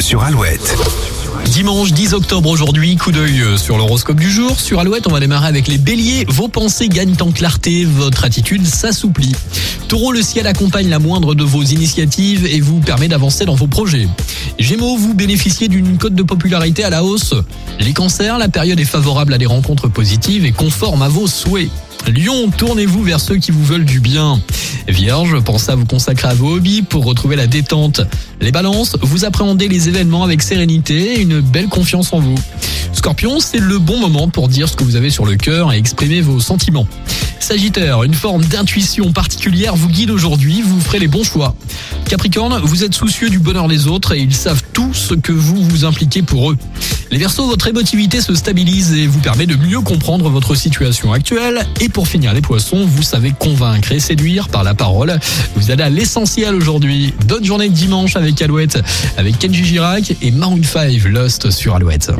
Sur Alouette. Dimanche 10 octobre aujourd'hui, coup d'œil sur l'horoscope du jour. Sur Alouette, on va démarrer avec les béliers. Vos pensées gagnent en clarté, votre attitude s'assouplit. Taureau, le ciel accompagne la moindre de vos initiatives et vous permet d'avancer dans vos projets. Gémeaux, vous bénéficiez d'une cote de popularité à la hausse. Les cancers, la période est favorable à des rencontres positives et conforme à vos souhaits. Lion, tournez-vous vers ceux qui vous veulent du bien. Vierge, pensez à vous consacrer à vos hobbies pour retrouver la détente. Les balances, vous appréhendez les événements avec sérénité et une belle confiance en vous. Scorpion, c'est le bon moment pour dire ce que vous avez sur le cœur et exprimer vos sentiments. Sagittaire, une forme d'intuition particulière vous guide aujourd'hui, vous ferez les bons choix. Capricorne, vous êtes soucieux du bonheur des autres et ils savent tout ce que vous vous impliquez pour eux. Les versos, votre émotivité se stabilise et vous permet de mieux comprendre votre situation actuelle. Et pour finir, les poissons, vous savez convaincre et séduire par la parole. Vous allez à l'essentiel aujourd'hui. Bonne journée de dimanche avec Alouette, avec Kenji Girac et Maroon 5 Lost sur Alouette.